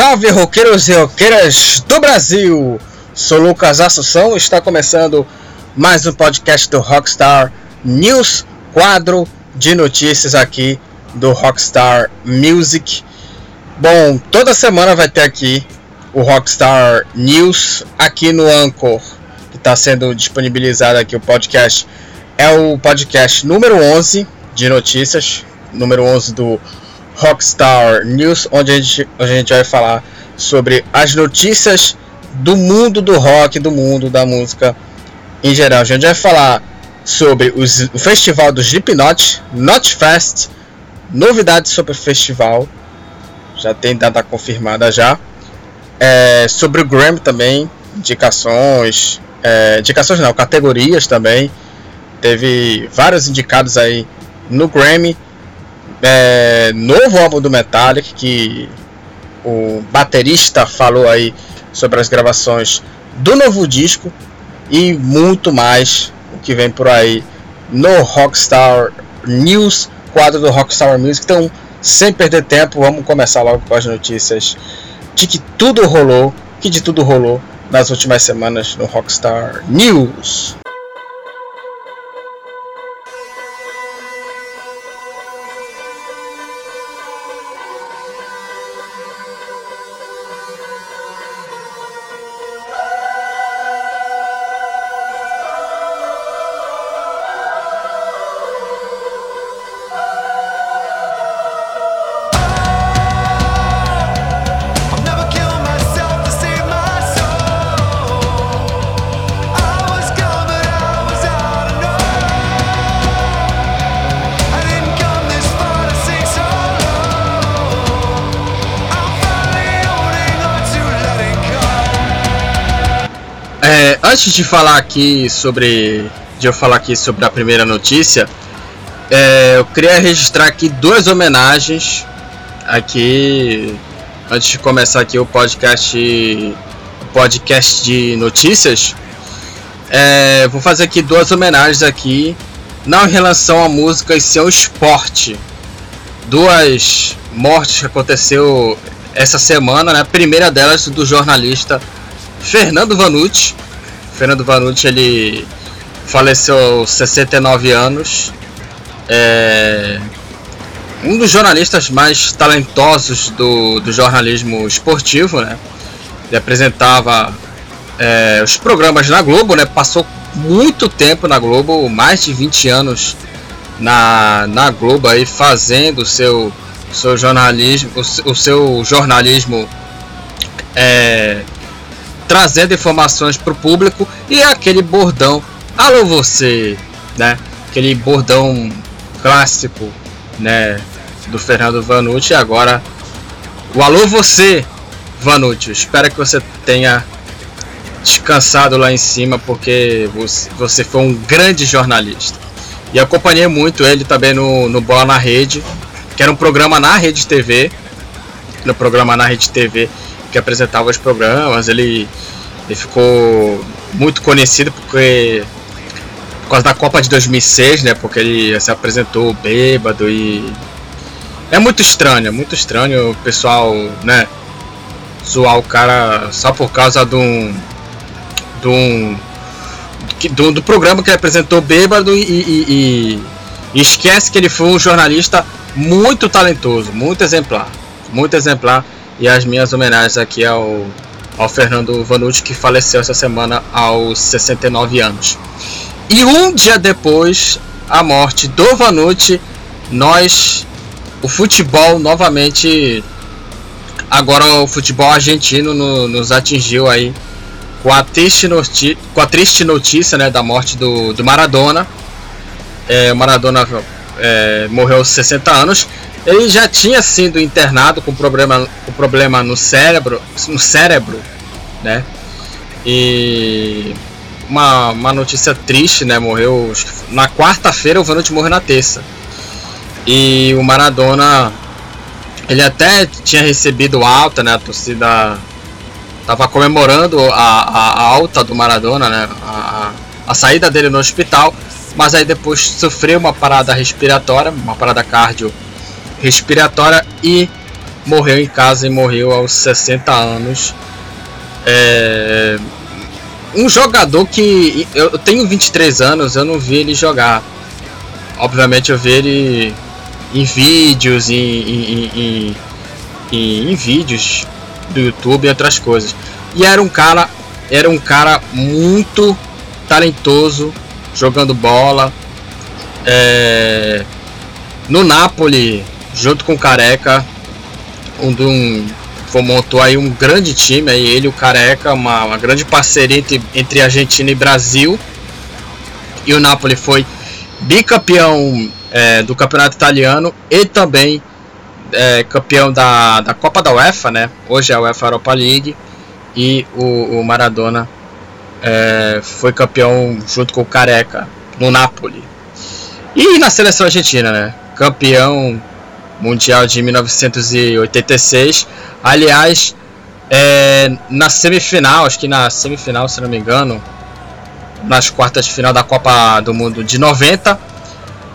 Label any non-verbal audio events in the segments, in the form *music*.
Salve roqueiros e roqueiras do Brasil! Sou Lucas Assunção está começando mais um podcast do Rockstar News, quadro de notícias aqui do Rockstar Music. Bom, toda semana vai ter aqui o Rockstar News aqui no Anchor, que está sendo disponibilizado aqui o podcast. É o podcast número 11 de notícias, número 11 do Rockstar News, onde a gente, a gente vai falar sobre as notícias do mundo do rock, do mundo da música em geral. A gente vai falar sobre os, o festival do Slipknot, Not Fest, novidades sobre o festival, já tem data confirmada já. É, sobre o Grammy também, indicações, é, indicações não, categorias também. Teve vários indicados aí no Grammy é, novo álbum do Metallica que o baterista falou aí sobre as gravações do novo disco e muito mais o que vem por aí no Rockstar News, quadro do Rockstar Music. Então, sem perder tempo, vamos começar logo com as notícias de que tudo rolou, que de tudo rolou nas últimas semanas no Rockstar News. Antes de falar aqui sobre. De eu falar aqui sobre a primeira notícia, é, eu queria registrar aqui duas homenagens aqui antes de começar aqui o podcast podcast de notícias. É, vou fazer aqui duas homenagens aqui não em relação à música e seu esporte. Duas mortes que aconteceu essa semana né? A primeira delas do jornalista Fernando Vanucci Fernando Vanucci ele faleceu aos 69 anos. É um dos jornalistas mais talentosos do, do jornalismo esportivo, né? Ele apresentava é, os programas na Globo, né? Passou muito tempo na Globo, mais de 20 anos na, na Globo aí fazendo o seu, seu jornalismo, o, o seu jornalismo é, trazendo informações para o público e aquele bordão, alô você, né? Aquele bordão clássico, né? Do Fernando Vanucci. Agora, o alô você, Vanucci. Espero que você tenha descansado lá em cima, porque você foi um grande jornalista. E acompanhei muito ele também no, no Bola na Rede, que era um programa na Rede TV. No programa na Rede TV que apresentava os programas. Ele, ele ficou muito conhecido porque por causa da Copa de 2006, né? Porque ele se apresentou bêbado e é muito estranho, é muito estranho o pessoal, né? Zoar o cara só por causa de um, de um do, do programa que ele apresentou bêbado e, e, e, e esquece que ele foi um jornalista muito talentoso, muito exemplar, muito exemplar e as minhas homenagens aqui ao, ao Fernando Vanucci, que faleceu essa semana aos 69 anos. E um dia depois, a morte do Vanucci, nós, o futebol novamente, agora o futebol argentino no, nos atingiu aí com a triste, noti com a triste notícia né, da morte do, do Maradona. É, Maradona é, morreu aos 60 anos ele já tinha sido internado com problema, com problema no cérebro, no cérebro, né? E uma, uma notícia triste, né? Morreu na quarta-feira, o Vanucci morreu na terça. E o Maradona, ele até tinha recebido alta, né? A torcida tava comemorando a, a, a alta do Maradona, né? A, a saída dele no hospital, mas aí depois sofreu uma parada respiratória, uma parada cardio respiratória e morreu em casa e morreu aos 60 anos. É, um jogador que eu tenho 23 anos, eu não vi ele jogar. Obviamente eu vi ele em vídeos, em, em, em, em, vídeos do YouTube e outras coisas. E era um cara, era um cara muito talentoso, jogando bola. É, no Napoli, junto com o Careca, um, um montou aí um grande time, aí ele o Careca, uma, uma grande parceria entre, entre Argentina e Brasil. E o Napoli foi bicampeão é, do campeonato italiano e também é, campeão da, da Copa da UEFA, né? Hoje é a UEFA Europa League e o, o Maradona é, foi campeão junto com o Careca no Napoli. E na seleção argentina, né? Campeão mundial de 1986. Aliás, é, na semifinal, acho que na semifinal, se não me engano, nas quartas de final da Copa do Mundo de 90,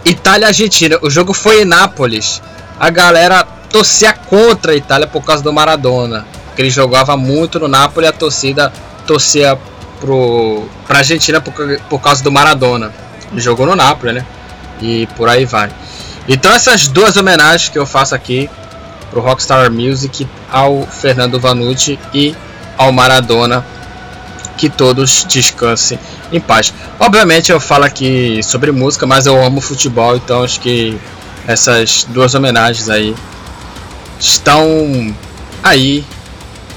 Itália e Argentina. O jogo foi em Nápoles. A galera torcia contra a Itália por causa do Maradona. Que ele jogava muito no Nápoles a torcida torcia pro, pra Argentina por, por causa do Maradona. Ele jogou no Nápoles, né? E por aí vai. Então essas duas homenagens que eu faço aqui pro Rockstar Music, ao Fernando Vanucci e ao Maradona, que todos descansem em paz. Obviamente eu falo aqui sobre música, mas eu amo futebol, então acho que essas duas homenagens aí estão aí.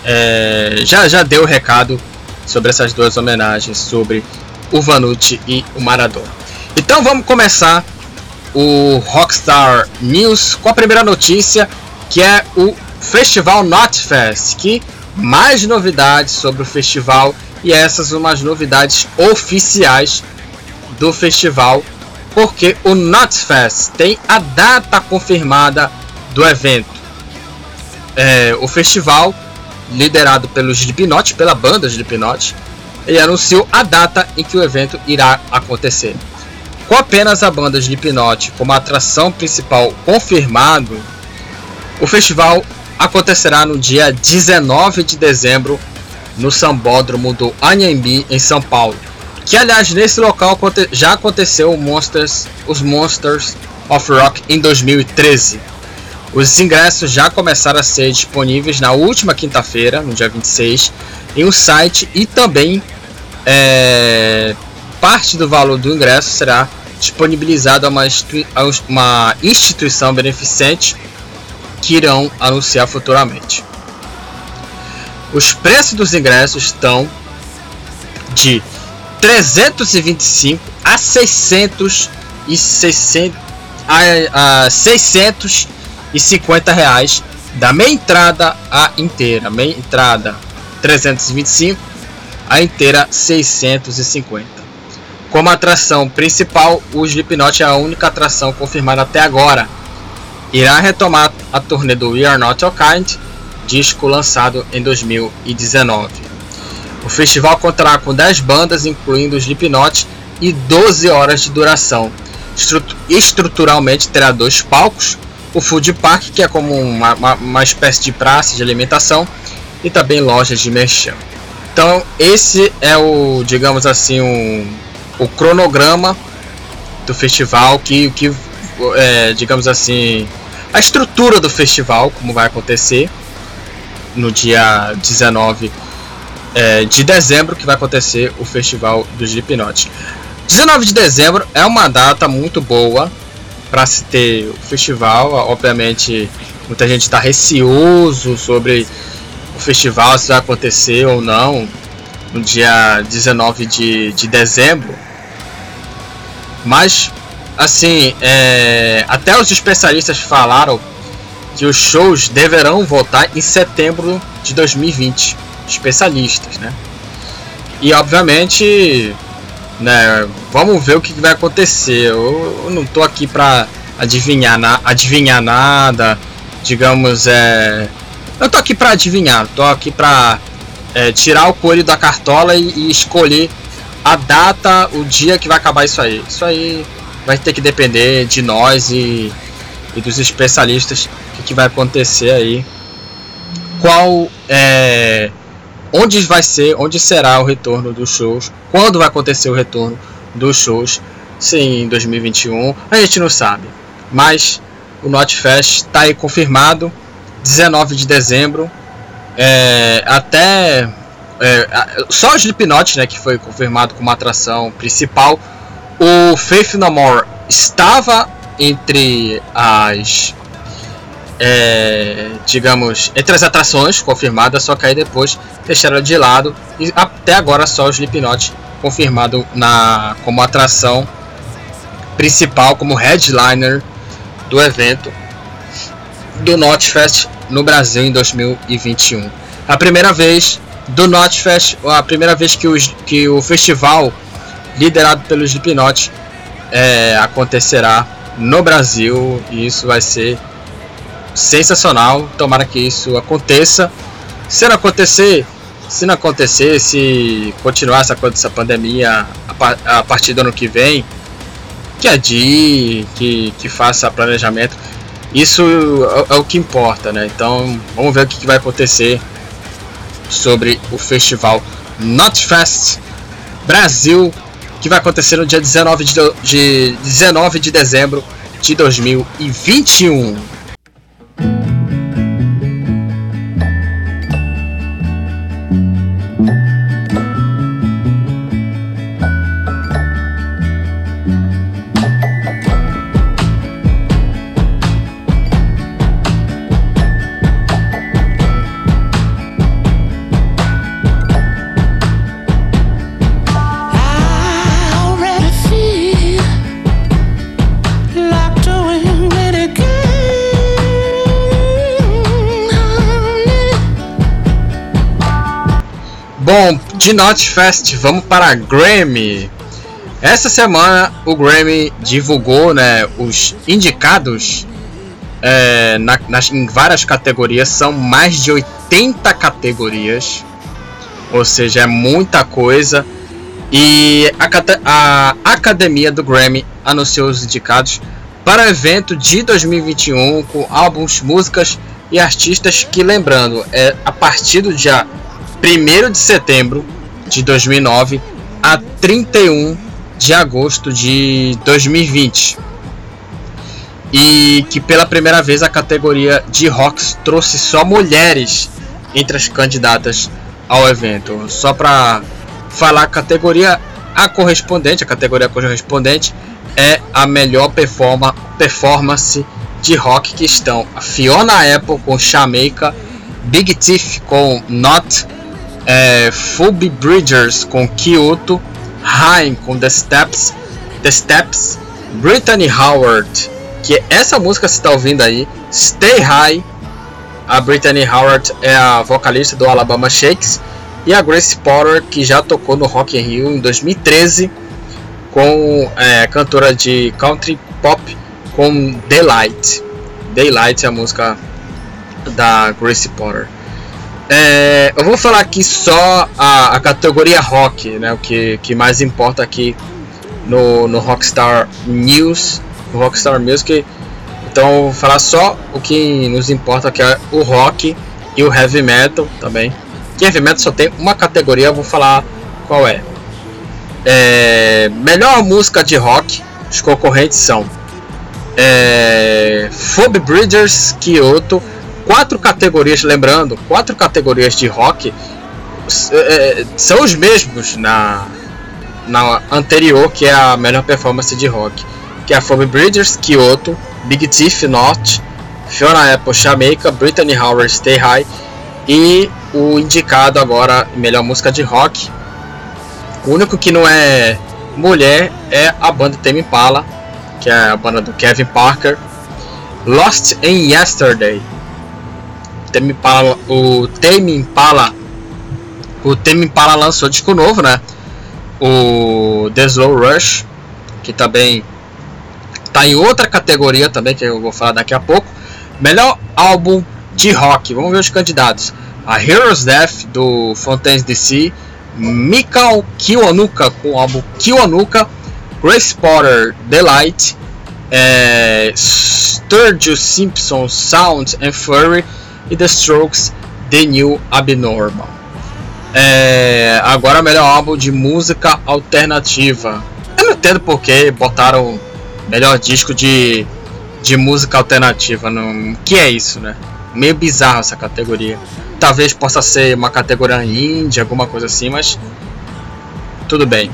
É, já, já deu o recado sobre essas duas homenagens, sobre o Vanucci e o Maradona. Então vamos começar o Rockstar News com a primeira notícia, que é o Festival Notfest, que mais novidades sobre o festival e essas umas novidades oficiais do festival, porque o Notfest tem a data confirmada do evento. É, o festival, liderado pelo Slipknot, pela banda Slipknot, ele anunciou a data em que o evento irá acontecer. Com apenas a banda Slipknot como atração principal confirmado, o festival acontecerá no dia 19 de dezembro no Sambódromo do Anhembi, em São Paulo. Que aliás nesse local já aconteceu Monsters, os Monsters of Rock em 2013. Os ingressos já começaram a ser disponíveis na última quinta-feira, no dia 26, em um site e também é, parte do valor do ingresso será disponibilizado a uma, a uma instituição beneficente que irão anunciar futuramente. Os preços dos ingressos estão de 325 a 600 e 600 a, a 650 reais da meia entrada a inteira, meia entrada 325 a inteira 650. Como atração principal, o Slipknot é a única atração confirmada até agora. Irá retomar a turnê do We Are Not Your Kind disco lançado em 2019. O festival contará com 10 bandas, incluindo os Slipknot, e 12 horas de duração. Estruturalmente terá dois palcos, o Food Park, que é como uma, uma, uma espécie de praça de alimentação, e também lojas de merchan. Então esse é o, digamos assim, um, o cronograma do festival, que, que é, digamos assim, a estrutura do festival, como vai acontecer no dia 19 é, de dezembro que vai acontecer o festival do Slipknot. 19 de dezembro é uma data muito boa para se ter o festival. Obviamente, muita gente está receoso sobre o festival, se vai acontecer ou não no dia 19 de, de dezembro. Mas, assim, é, até os especialistas falaram que os shows deverão voltar em setembro de 2020, especialistas, né? E obviamente, né, vamos ver o que vai acontecer. Eu, eu não tô aqui para adivinhar, na, adivinhar nada, digamos, é, eu tô aqui para adivinhar, tô aqui para é, tirar o coelho da cartola e, e escolher a data, o dia que vai acabar isso aí. Isso aí vai ter que depender de nós e, e dos especialistas que vai acontecer aí qual é onde vai ser, onde será o retorno dos shows, quando vai acontecer o retorno dos shows, sim, em 2021, a gente não sabe. Mas o Notfest está aí confirmado, 19 de dezembro, é, até é, só o Slipknot, né, que foi confirmado como atração principal. O Faith No More estava entre as é, digamos, entre as atrações confirmadas, só que aí depois deixaram de lado e até agora só o Slipknot confirmado na como atração principal, como headliner do evento do Notfest no Brasil em 2021. A primeira vez do Notfest, a primeira vez que o, que o festival liderado pelo Slipknot é, acontecerá no Brasil e isso vai ser sensacional. Tomara que isso aconteça. Se não acontecer, se não acontecer, se continuar essa, essa pandemia a, partir do ano que vem, que adie, que, que faça planejamento. Isso é, é, o que importa, né? Então vamos ver o que vai acontecer sobre o festival Notfest Brasil, que vai acontecer no dia 19 de, de 19 de dezembro de 2021. Bom, de Notfest, vamos para Grammy. Essa semana o Grammy divulgou né, os indicados é, na, nas, em várias categorias, são mais de 80 categorias, ou seja, é muita coisa. E a, a Academia do Grammy anunciou os indicados para o evento de 2021 com álbuns, músicas e artistas que, lembrando, é a partir do dia 1 de setembro de 2009 a 31 de agosto de 2020. E que pela primeira vez a categoria de rocks trouxe só mulheres entre as candidatas ao evento. Só para falar a categoria a correspondente, a categoria correspondente é a melhor performa, performance de rock que estão a Fiona Apple com Jamaica, Big Thief com Not é, Phoebe Bridgers com Kyoto, Haim com The Steps, The Steps, Brittany Howard, que essa música você está ouvindo aí, Stay High. A Brittany Howard é a vocalista do Alabama Shakes e a Grace Potter que já tocou no Rock in Rio em 2013 com é, cantora de country pop com Daylight. Daylight é a música da Grace Potter. É, eu vou falar aqui só a, a, categoria rock, né, o que, que mais importa aqui no, no Rockstar News, no Rockstar Music. Então vou falar só o que nos importa, que é o rock e o heavy metal também. Que heavy metal só tem uma categoria, eu vou falar qual é. é melhor música de rock, os concorrentes são é, Phoebe Bridgers, Kyoto, quatro categorias, lembrando, quatro categorias de rock é, são os mesmos na, na anterior, que é a melhor performance de rock, que é a Phoebe Bridgers, Kyoto, Big Thief, North, Fiona Apple, Jamaica, Brittany Howard, Stay High e o indicado agora melhor música de rock. O único que não é mulher é a banda Tame Impala, que é a banda do Kevin Parker. Lost in Yesterday Tame Impala, o Tame Impala, o Tame Impala lançou disco novo, né? O The Slow Rush, que também tá em outra categoria também que eu vou falar daqui a pouco. Melhor álbum de rock. Vamos ver os candidatos. A Heroes Death do Fontaines DC, Mikao Kiwanuka com o álbum Kiwanuka, Grace Potter The Light, é, Sturgill Simpson Sound and Fury e The Strokes The New Abnormal. É, agora melhor álbum de música alternativa. Eu não entendo porque botaram melhor disco de, de música alternativa. Não, que é isso, né? Meio bizarro essa categoria. Talvez possa ser uma categoria indie, alguma coisa assim, mas tudo bem.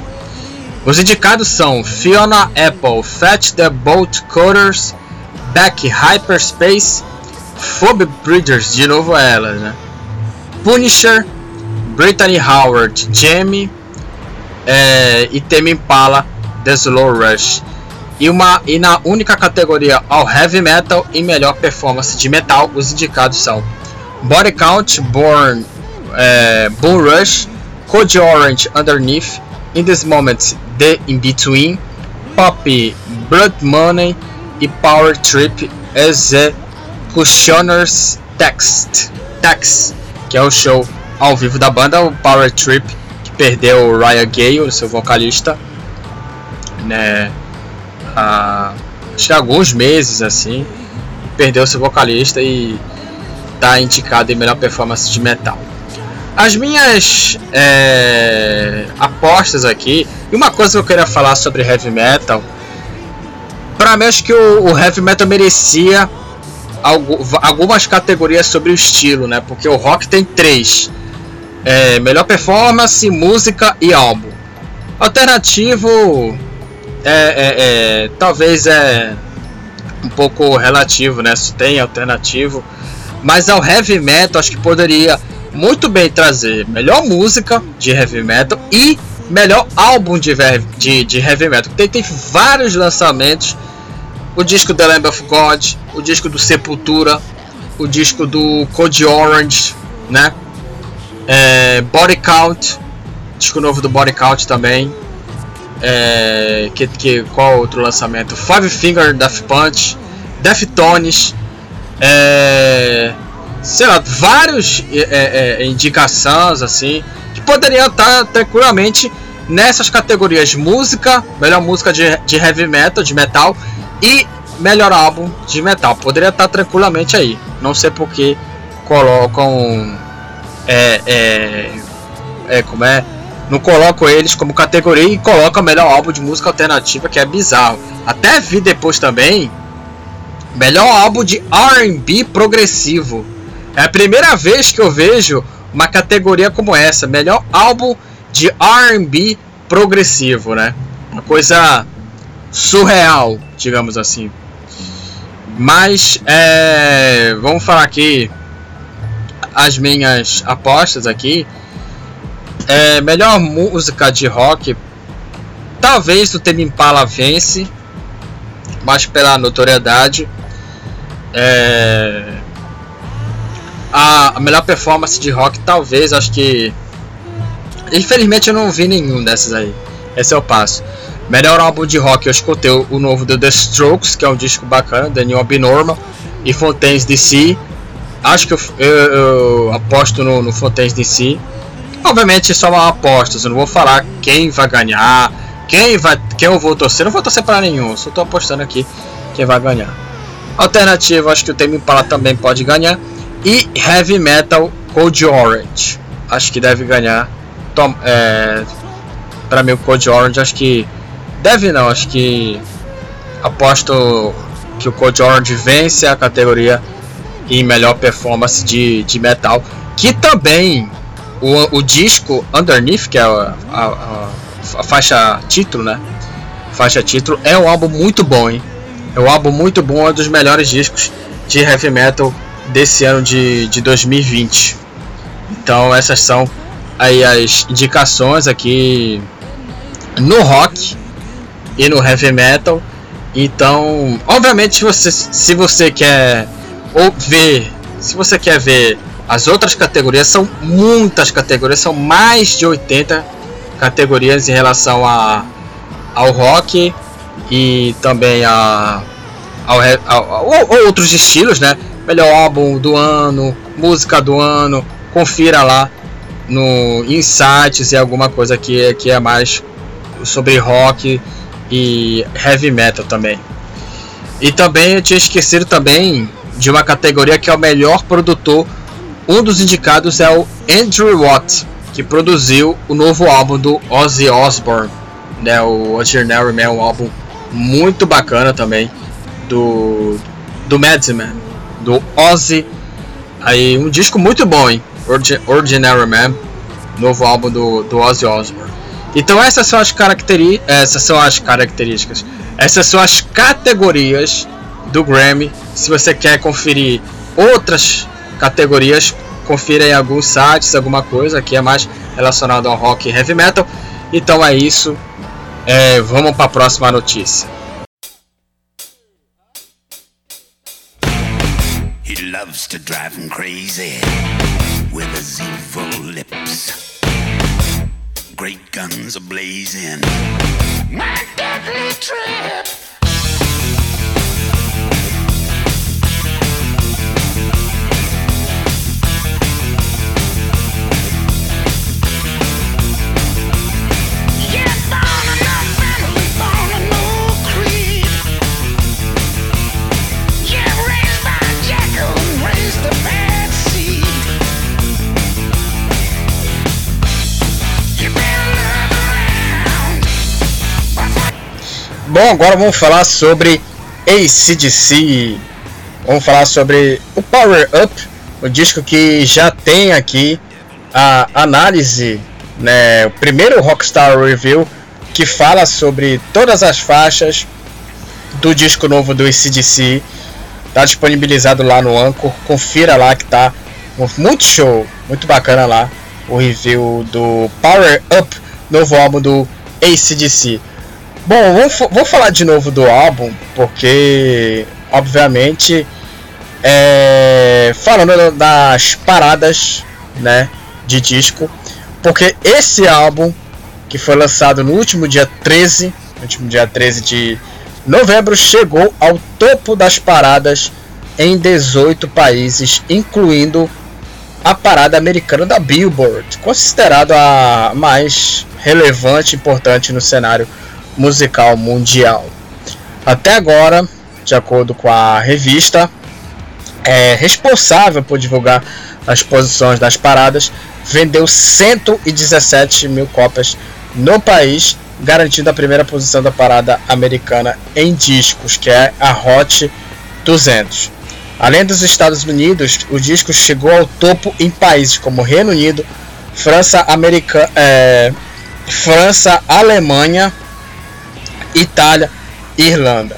Os indicados são Fiona Apple, Fetch the Bolt Coders, Back Hyperspace, Phoebe Bridgers, de novo ela, né? Punisher, Brittany Howard, Jamie é, e Tame Impala, The Slow Rush. E, uma, e na única categoria All Heavy Metal e melhor performance de metal, os indicados são Body Count, Born, é, Bull Rush, Code Orange Underneath, In This Moment, The In Between, Pop, Blood Money e Power Trip Executioners Text, Text, que é o show ao vivo da banda, o Power Trip, que perdeu o Ryan Gale, seu vocalista, né, há, acho que há alguns meses assim, perdeu seu vocalista e está indicado em melhor performance de metal. As minhas é, apostas aqui, e uma coisa que eu queria falar sobre heavy metal, para mim acho que o, o, heavy metal merecia algumas categorias sobre o estilo, né? Porque o rock tem três: é, melhor performance, música e álbum. Alternativo é, é, é talvez é um pouco relativo, né? Tem alternativo, mas ao heavy metal acho que poderia muito bem trazer melhor música de heavy metal e melhor álbum de, de, de heavy metal. Tem, tem vários lançamentos. O disco The Lamb of God, o disco do Sepultura, o disco do Code Orange, né? É, Body Count, disco novo do Body Count também. É, que, que, qual outro lançamento? Five Finger Death Punch, Deftones. É, sei lá, vários é, é, é, indicações assim que poderiam estar tranquilamente nessas categorias música, melhor música de, de heavy metal, de metal e melhor álbum de metal. Poderia estar tranquilamente aí. Não sei por que colocam é, é, é como é não colocam eles como categoria e colocam melhor álbum de música alternativa que é bizarro. Até vi depois também melhor álbum de R&B progressivo. É a primeira vez que eu vejo uma categoria como essa, melhor álbum de R&B progressivo, né? Uma coisa surreal, digamos assim. Mas é, vamos falar aqui as minhas apostas aqui. É, melhor música de rock, talvez o Tame Impala vence, mas pela notoriedade. É, a, a melhor performance de rock, talvez, acho que. Infelizmente eu não vi nenhum dessas aí. Esse é o passo. Melhor álbum de rock, eu escutei o, novo do The Strokes, que é um disco bacana, The New Abnormal, e Fontaines DC. Acho que eu, eu, eu aposto no, no Fontaines DC. Obviamente só uma aposta, eu não vou falar quem vai ganhar, quem vai, quem eu vou torcer, não vou torcer para nenhum, só tô apostando aqui quem vai ganhar. Alternativa, acho que o Tame Impala também pode ganhar e Heavy Metal Code Orange. Acho que deve ganhar. É, para mim o Code Orange acho que deve não, acho que aposto que o Code Orange vence a categoria em melhor performance de, de metal, que também o, o disco Underneath, que é a, a, a, faixa título, né? Faixa título é um álbum muito bom, hein? É um álbum muito bom, é um dos melhores discos de heavy metal desse ano de, de 2020. Então essas são aí as indicações aqui no rock e no heavy metal. Então, obviamente, se você, se você quer ou ver, se você quer ver as outras categorias, são muitas categorias, são mais de 80 categorias em relação a, ao rock e também a, ao, ao, ao outros estilos, né? melhor álbum do ano, música do ano, confira lá no Insights e alguma coisa que, que é mais sobre rock e heavy metal também. E também eu tinha esquecido também de uma categoria que é o melhor produtor um dos indicados é o Andrew Watt, que produziu o novo álbum do Ozzy Osbourne, né, o Ordinary Man, um álbum muito bacana também do do Madman, do Ozzy. Aí um disco muito bom, hein? Ordinary Man, novo álbum do, do Ozzy Osbourne. Então essas são as características, essas são as características, essas são as categorias do Grammy. Se você quer conferir outras categorias, confira em alguns sites, alguma coisa que é mais relacionado ao rock e heavy metal. Então é isso. É, vamos para a próxima notícia. He loves to drive him crazy with his evil lips. Great guns are blazing. My deadly trip. Bom, agora vamos falar sobre ACDC. Vamos falar sobre o Power Up, o disco que já tem aqui a análise, né, o primeiro Rockstar Review que fala sobre todas as faixas do disco novo do ACDC. Tá disponibilizado lá no Anchor. Confira lá que tá muito show, muito bacana lá o review do Power Up, novo álbum do ACDC. Bom, vou, vou falar de novo do álbum, porque, obviamente, é, falando das paradas né, de disco, porque esse álbum, que foi lançado no último dia 13, no último dia 13 de novembro, chegou ao topo das paradas em 18 países, incluindo a parada americana da Billboard, considerada a mais relevante e importante no cenário musical mundial. Até agora, de acordo com a revista, é responsável por divulgar as posições das paradas, vendeu 117 mil cópias no país, garantindo a primeira posição da parada americana em discos, que é a Hot 200. Além dos Estados Unidos, o disco chegou ao topo em países como Reino Unido, França, America, é, França, Alemanha, Itália e Irlanda.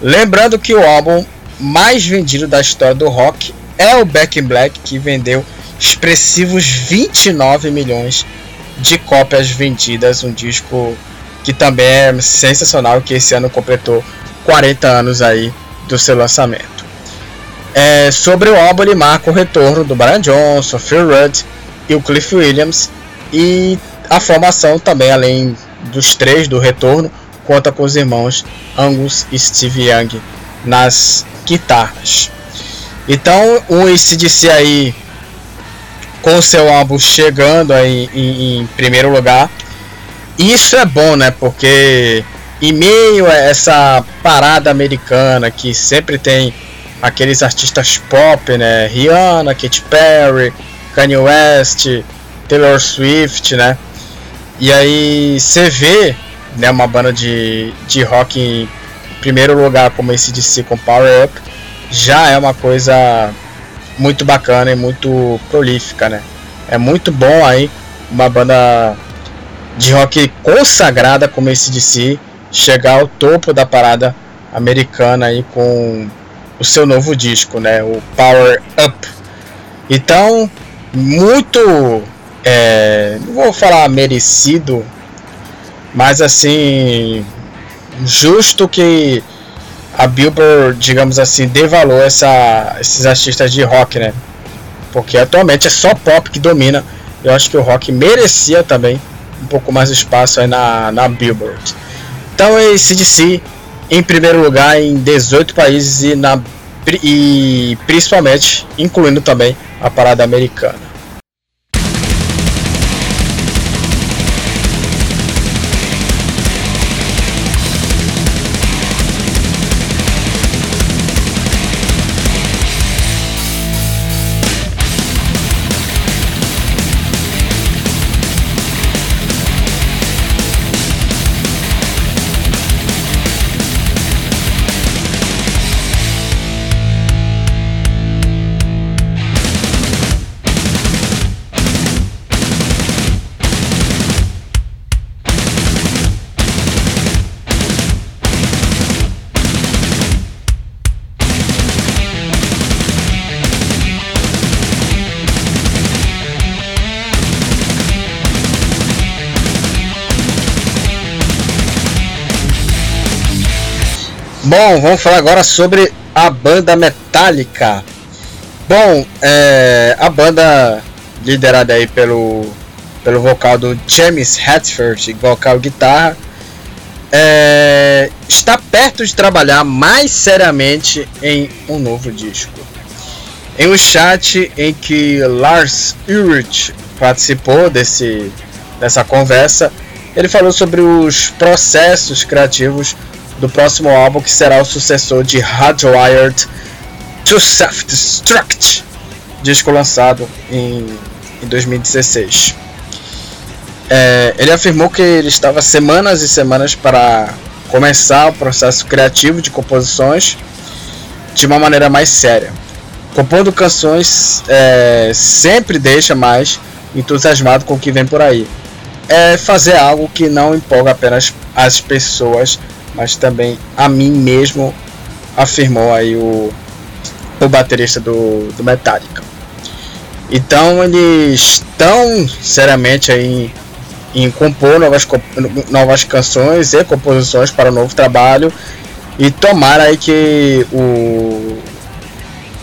Lembrando que o álbum mais vendido da história do rock é o Back in Black, que vendeu expressivos 29 milhões de cópias vendidas, um disco que também é sensacional, que esse ano completou 40 anos aí do seu lançamento. É, sobre o álbum, ele marca o retorno do Brian Johnson, Phil Rudd e o Cliff Williams e a formação também, além dos três do retorno, conta com os irmãos Angus e Steve Young nas guitarras. Então o ACDC aí com seu álbum chegando aí em, em, primeiro lugar. Isso é bom, né? Porque em meio a essa parada americana que sempre tem aqueles artistas pop, né? Rihanna, Katy Perry, Kanye West, Taylor Swift, né? E aí você vê né, uma banda de, de rock em primeiro lugar como esse DC com Power Up já é uma coisa muito bacana e muito prolífica, né? É muito bom aí uma banda de rock consagrada como esse DC chegar ao topo da parada americana aí com o seu novo disco, né? O Power Up. Então, muito, é, não vou falar merecido, mas assim, justo que a Billboard, digamos assim, dê valor essa, esses artistas de rock, né? Porque atualmente é só pop que domina. Eu acho que o rock merecia também um pouco mais de espaço aí na, na Billboard. Então é CDC em primeiro lugar em 18 países e, na, e principalmente incluindo também a parada americana. Bom, vamos falar agora sobre a banda Metallica. Bom, é, a banda liderada aí pelo, pelo vocal do James Hetfield, vocal guitarra, é, está perto de trabalhar mais seriamente em um novo disco. Em um chat em que Lars Ulrich participou desse, dessa conversa, ele falou sobre os processos criativos do próximo álbum que será o sucessor de Hardwired to Self-Destruct, disco lançado em, em 2016. É, ele afirmou que ele estava semanas e semanas para começar o processo criativo de composições de uma maneira mais séria. Compondo canções é, sempre deixa mais entusiasmado com o que vem por aí. É fazer algo que não empolga apenas as pessoas, mas também a mim mesmo, afirmou aí o, o baterista do, do Metallica. Então eles estão seriamente aí em, em compor novas, novas canções e composições para o novo trabalho e tomara aí que o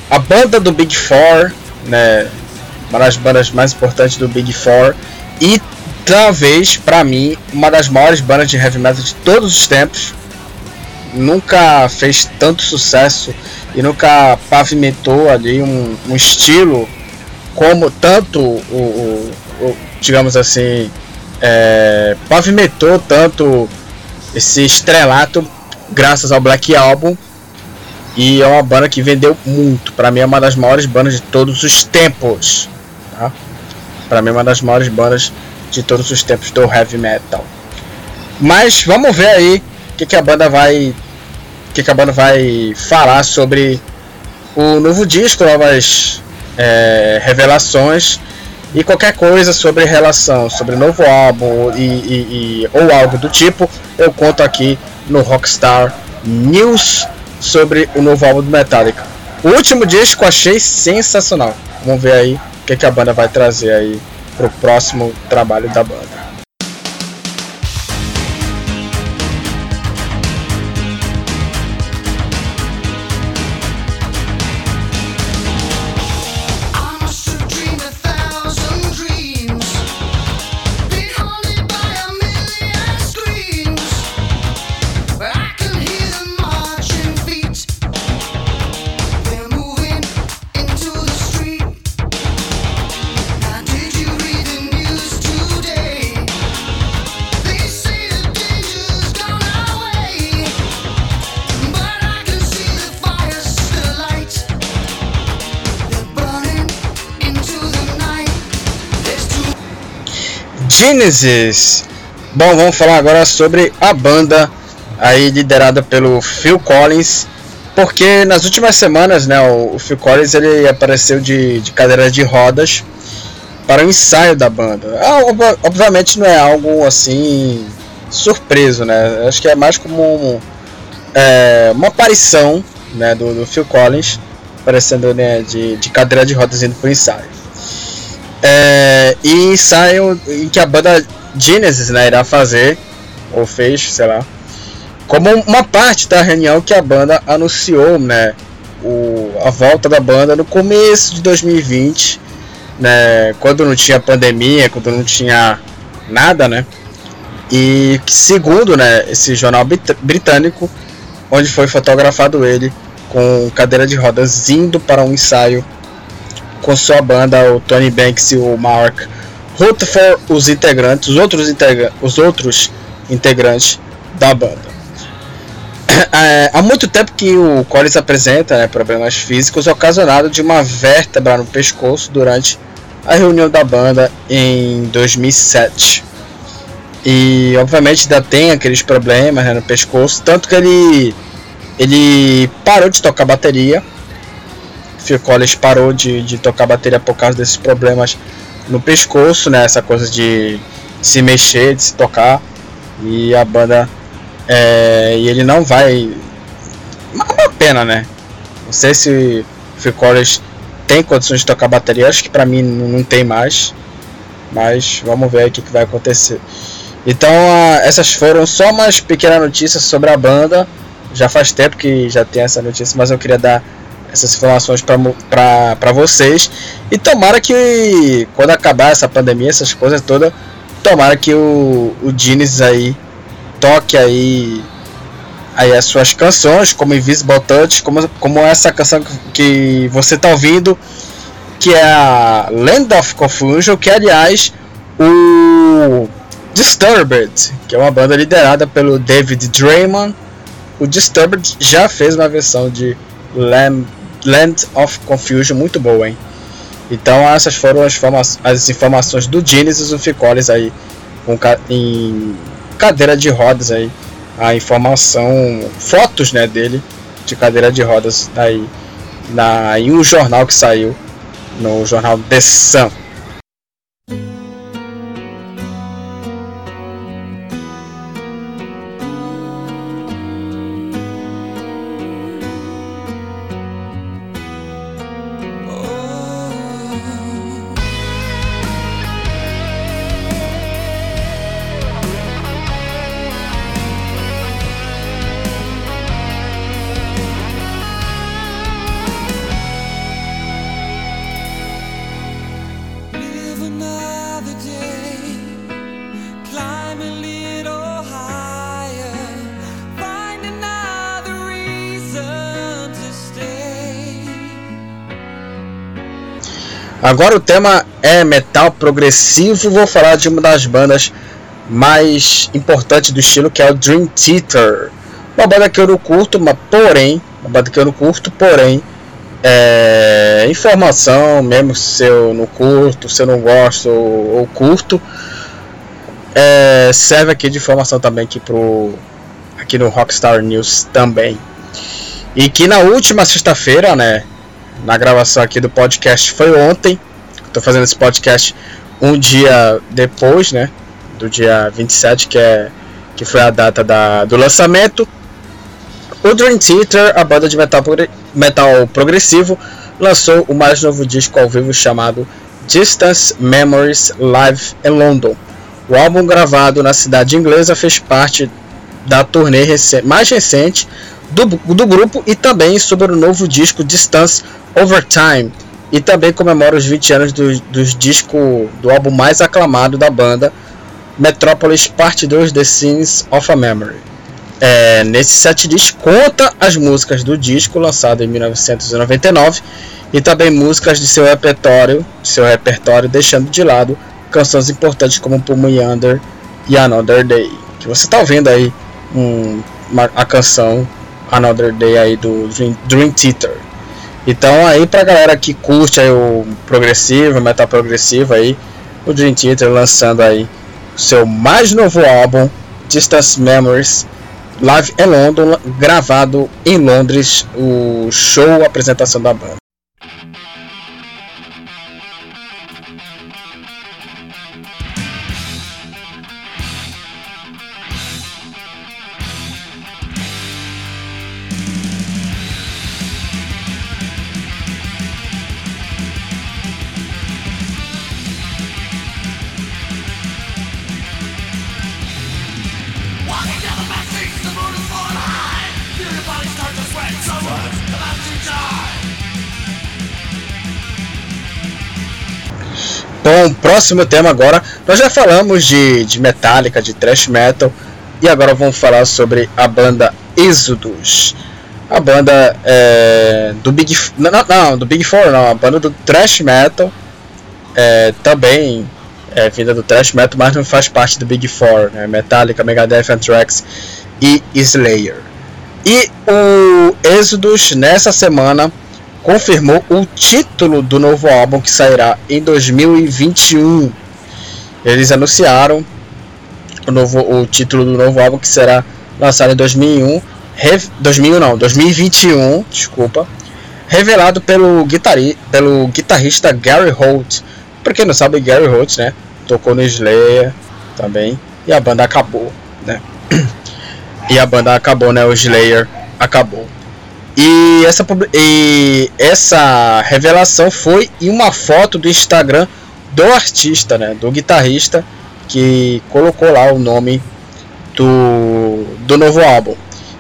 a banda do Big Four, né, uma das bandas mais importantes do Big Four e talvez para mim uma das maiores bandas de heavy metal de todos os tempos, nunca fez tanto sucesso e nunca pavimentou ali um, um estilo como tanto o, o, o digamos assim é, pavimentou tanto esse estrelato graças ao Black Album. E é uma banda que vendeu muito. Para mim é uma das maiores bandas de todos os tempos tá? para mim é uma das maiores bandas de todos os tempos do heavy metal mas vamos ver aí que, que a banda vai. que, que a banda vai falar sobre o novo disco, novas é, revelações e qualquer coisa sobre relação, sobre novo álbum e, e, e, ou algo do tipo, eu conto aqui no Rockstar News sobre o novo álbum do Metallica. O último disco achei sensacional. Vamos ver aí o que, que a banda vai trazer aí pro próximo trabalho da banda. Genesis. Bom, vamos falar agora sobre a banda aí liderada pelo Phil Collins, porque nas últimas semanas, né, o, Phil Collins ele apareceu de, de cadeira de rodas para o ensaio da banda. Ah, obviamente não é algo assim surpreso, né? Acho que é mais como um, é, uma aparição né, do, do Phil Collins aparecendo né, de, de cadeira de rodas indo para o ensaio. É, e ensaio em que a banda Genesis né, irá fazer, ou fez, sei lá, como uma parte da reunião que a banda anunciou, né, o, a volta da banda no começo de 2020, né, quando não tinha pandemia, quando não tinha nada, né, e segundo, né, esse jornal britânico, onde foi fotografado ele com cadeira de rodas indo para um ensaio com sua banda, o Tony Banks e o Mark Rutherford, os integrantes, os outros, integra os outros integrantes da banda. *coughs* É, há muito tempo que o Collins apresenta né, problemas físicos ocasionados de uma vértebra no pescoço durante a reunião da banda em 2007. E obviamente ainda tem aqueles problemas né, no pescoço, tanto que ele ele parou de tocar bateria Phil Collins parou de, de tocar bateria por causa desses problemas no pescoço, né? Essa coisa de se mexer, de se tocar. E a banda. É, e ele não vai. Uma pena, né? Não sei se Phil Collins tem condições de tocar bateria. Acho que pra mim não tem mais. Mas vamos ver o que, que vai acontecer. Então, essas foram só umas pequenas notícias sobre a banda. Já faz tempo que já tem essa notícia, mas eu queria dar essas informações para vocês. E tomara que quando acabar essa pandemia, essas coisas todas, tomara que o, o Genesis aí toque aí, aí as suas canções, como Invisible Touch, como, como essa canção que você está ouvindo, que é a Land of Confusion, que aliás o Disturbed, que é uma banda liderada pelo David Draymond, o Disturbed já fez uma versão de Land, Land of Confusion muito boa, hein? Então essas foram as, informa as informações do Genesis, o aí com ca em cadeira de rodas aí, a informação, fotos né, dele de cadeira de rodas aí na, em um jornal que saiu no jornal The Sun. Agora o tema é metal progressivo. Vou falar de uma das bandas mais importantes do estilo, que é o Dream Theater. Uma banda que eu não curto, mas porém, uma banda que eu não curto, porém, é, informação, mesmo se eu não curto, se eu não gosto ou, ou curto, é, serve aqui de informação também aqui pro aqui no Rockstar News também. E que na última sexta-feira, né, na gravação aqui do podcast foi ontem. Estou fazendo esse podcast um dia depois, né? Do dia 27, que, é, que foi a data da, do lançamento. O Dream Theater, a banda de metal, metal progressivo, lançou o mais novo disco ao vivo chamado Distance Memories Live in London. O álbum gravado na cidade inglesa fez parte da turnê mais recente do, do grupo e também sobre o novo disco Distance Overtime e também comemora os 20 anos do, dos disco do álbum mais aclamado da banda, Metropolis Part 2 The Scenes of a Memory. É, nesse setlist conta as músicas do disco lançado em 1999 e também músicas de seu repertório, de seu repertório deixando de lado canções importantes como Pull Me Under e Another Day. Que você está ouvindo aí um, uma, a canção Another Day aí do Dream, Dream Theater. Então aí pra galera que curte aí o progressivo, metal progressivo aí, o Dream Theater lançando aí o seu mais novo álbum, Distance Memories, live em London, gravado em Londres, o show, a apresentação da banda. Bom, próximo tema agora. Nós já falamos de, de Metallica, de thrash metal. E agora vamos falar sobre a banda Exodus. A banda é, do Big não, não, do Big Four não, a banda do thrash metal. É, também é vinda do thrash metal, mas não faz parte do Big Four, né? Metallica, Megadeth, Anthrax e Slayer. E o Exodus nessa semana confirmou o título do novo álbum que sairá em 2021. Eles anunciaram o, novo, o título do novo álbum que será lançado em 2001, 2001 não, 2021, desculpa, revelado pelo, guitari, pelo guitarrista Gary Holt. Para quem não sabe, Gary Holt, né, tocou no Slayer também e a banda acabou, né? *clears throat* E a banda acabou, né? O Slayer acabou. E essa, e essa revelação foi em uma foto do Instagram do artista, né, do guitarrista, que colocou lá o nome do, do novo álbum.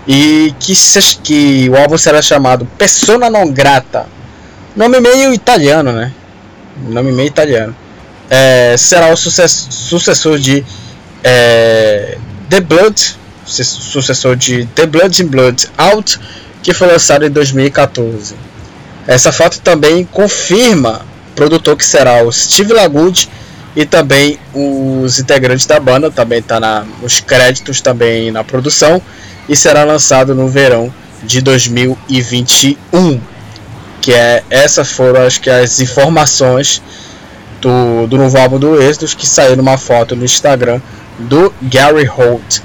e que, se, que o álbum será chamado Persona non grata. Nome meio italiano, né? Nome meio italiano. É, será o sucessor de é, The Blood, sucessor de The Blood in Blood Out, que foi lançado em 2014. Essa foto também confirma o produtor que será o Steve Lagood e também os integrantes da banda, também está nos créditos também na produção e será lançado no verão de 2021. Que é essas foram acho que as informações do, do novo álbum do Exodus que saiu numa foto no Instagram do Gary Holt.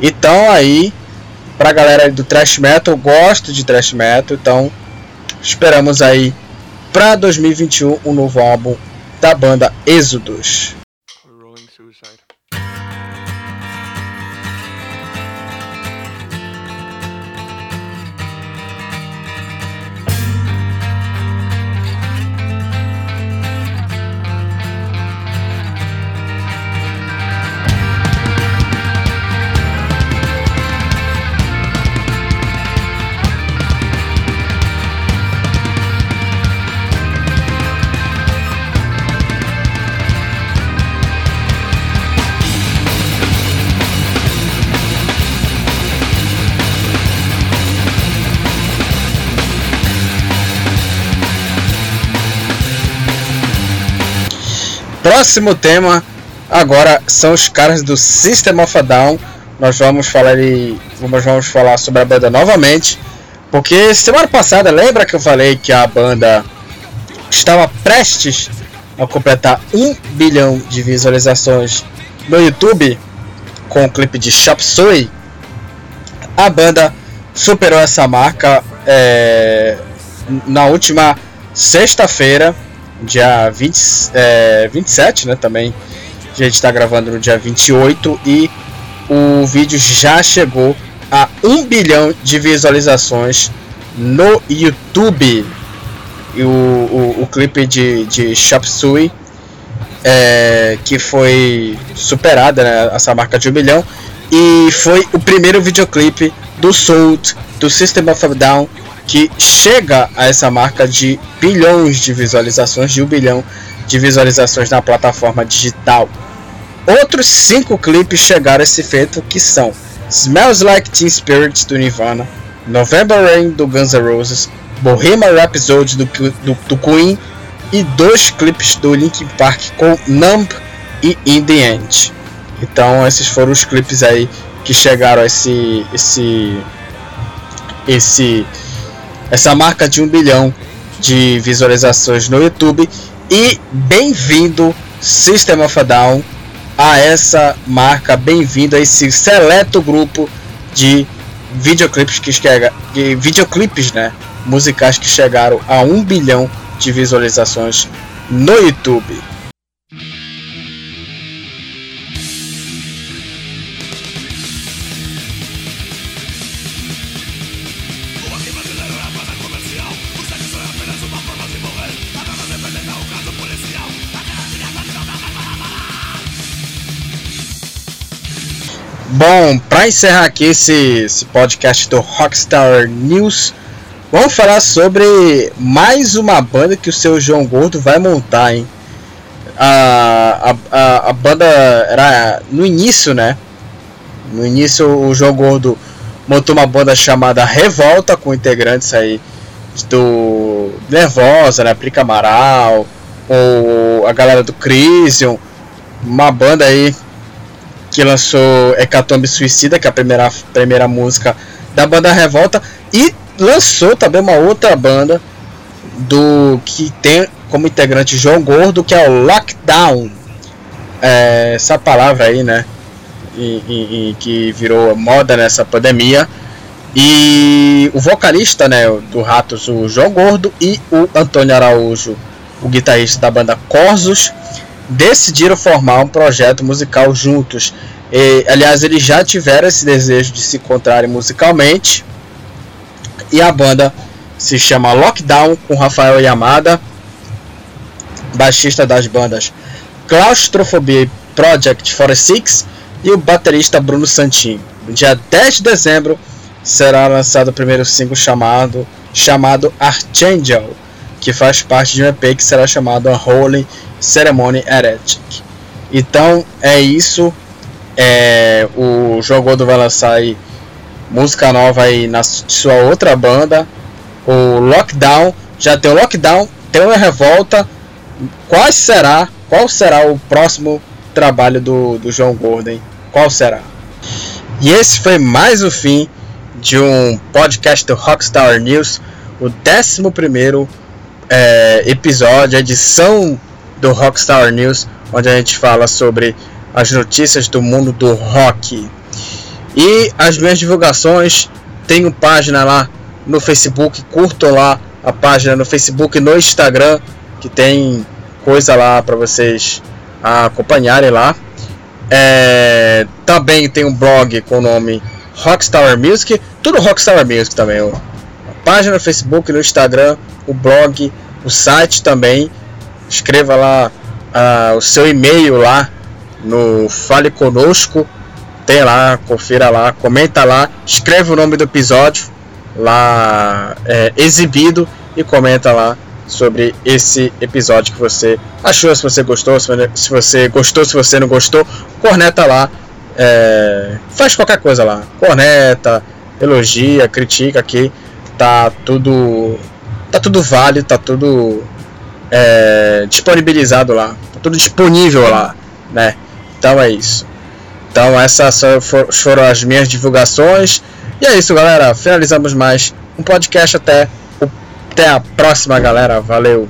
Então aí pra galera do thrash metal, gosto de thrash metal, então esperamos aí para 2021 um novo álbum da banda Exodus. Próximo tema agora são os caras do System of a Down. Nós vamos falar e nós vamos falar sobre a banda novamente, porque semana passada lembra que eu falei que a banda estava prestes a completar um bilhão de visualizações no YouTube com o clipe de Shop Suey. A banda superou essa marca é, na última sexta-feira dia 20, é, 27, né? Também a gente está gravando no dia 28 e o vídeo já chegou a 1 bilhão de visualizações no YouTube. E o, o, o clipe de, de Suey, é, que foi superada né, essa marca de 1 bilhão. E foi o primeiro videoclipe do Soul, do System of a Down, que chega a essa marca de bilhões de visualizações, de um bilhão de visualizações na plataforma digital. Outros cinco clipes chegaram a esse feito que são Smells Like Teen Spirit do Nirvana, November Rain do Guns N' Roses, Bohemian Rhapsody do, do, do Queen e dois clipes do Linkin Park com Numb e In The End. Então esses foram os clipes aí que chegaram a esse esse esse essa marca de um bilhão de visualizações no YouTube. E bem-vindo, System of a Down, a essa marca, bem-vindo a esse seleto grupo de videoclipes que chega, de videoclipes, né, musicais que chegaram a um bilhão de visualizações no YouTube. Bom, para encerrar aqui esse, esse, podcast do Rockstar News, vamos falar sobre mais uma banda que o seu João Gordo vai montar, hein? A, a, a, banda era no início, né? No início o João Gordo montou uma banda chamada Revolta com integrantes aí do Nervosa, né? Prica Amaral, ou a galera do Crisium, uma banda aí que lançou Hecatombe Suicida, que é a primeira, primeira música da banda Revolta, e lançou também uma outra banda do que tem como integrante João Gordo, que é o Lockdown. É, essa palavra aí, né? E, e, e, que virou moda nessa pandemia. E o vocalista né, do Ratos, o João Gordo, e o Antônio Araújo, o guitarrista da banda Corsos, decidiram formar um projeto musical juntos. E, aliás, eles já tiveram esse desejo de se encontrarem musicalmente. E a banda se chama Lockdown com Rafael Yamada, baixista das bandas Claustrofobia Project 46 e o baterista Bruno Santin. No dia 10 de dezembro será lançado o primeiro single chamado, chamado Archangel, que faz parte de um EP que será chamado Holy Ceremony Heretic. Então é isso. É, o João Gordo vai lançar aí música nova aí na sua outra banda. O Lockdown. Já tem o Lockdown, tem uma revolta. Qual será? Qual será o próximo trabalho do, do João Gordon? Qual será? E esse foi mais o fim de um podcast do Rockstar News, o 11 é, episódio, edição do Rockstar News, onde a gente fala sobre as notícias do mundo do rock. E as minhas divulgações, tenho página lá no Facebook, curto lá a página no Facebook e no Instagram, que tem coisa lá para vocês acompanharem lá. É, também tem um blog com o nome Rockstar Music, tudo Rockstar Music também. A página no Facebook, no Instagram, o blog, o site também. Escreva lá uh, o seu e-mail lá no Fale Conosco. Tem lá, confira lá, comenta lá, escreve o nome do episódio lá é, exibido e comenta lá sobre esse episódio que você achou, se você gostou, se você gostou, se você não gostou, corneta lá, é, faz qualquer coisa lá, corneta, elogia, critica aqui, tá tudo, tá tudo válido, tá tudo é, disponibilizado lá, tá tudo disponível lá, né? Então é isso. Então essas foram as minhas divulgações. E é isso, galera. Finalizamos mais um podcast até até a próxima, galera. Valeu!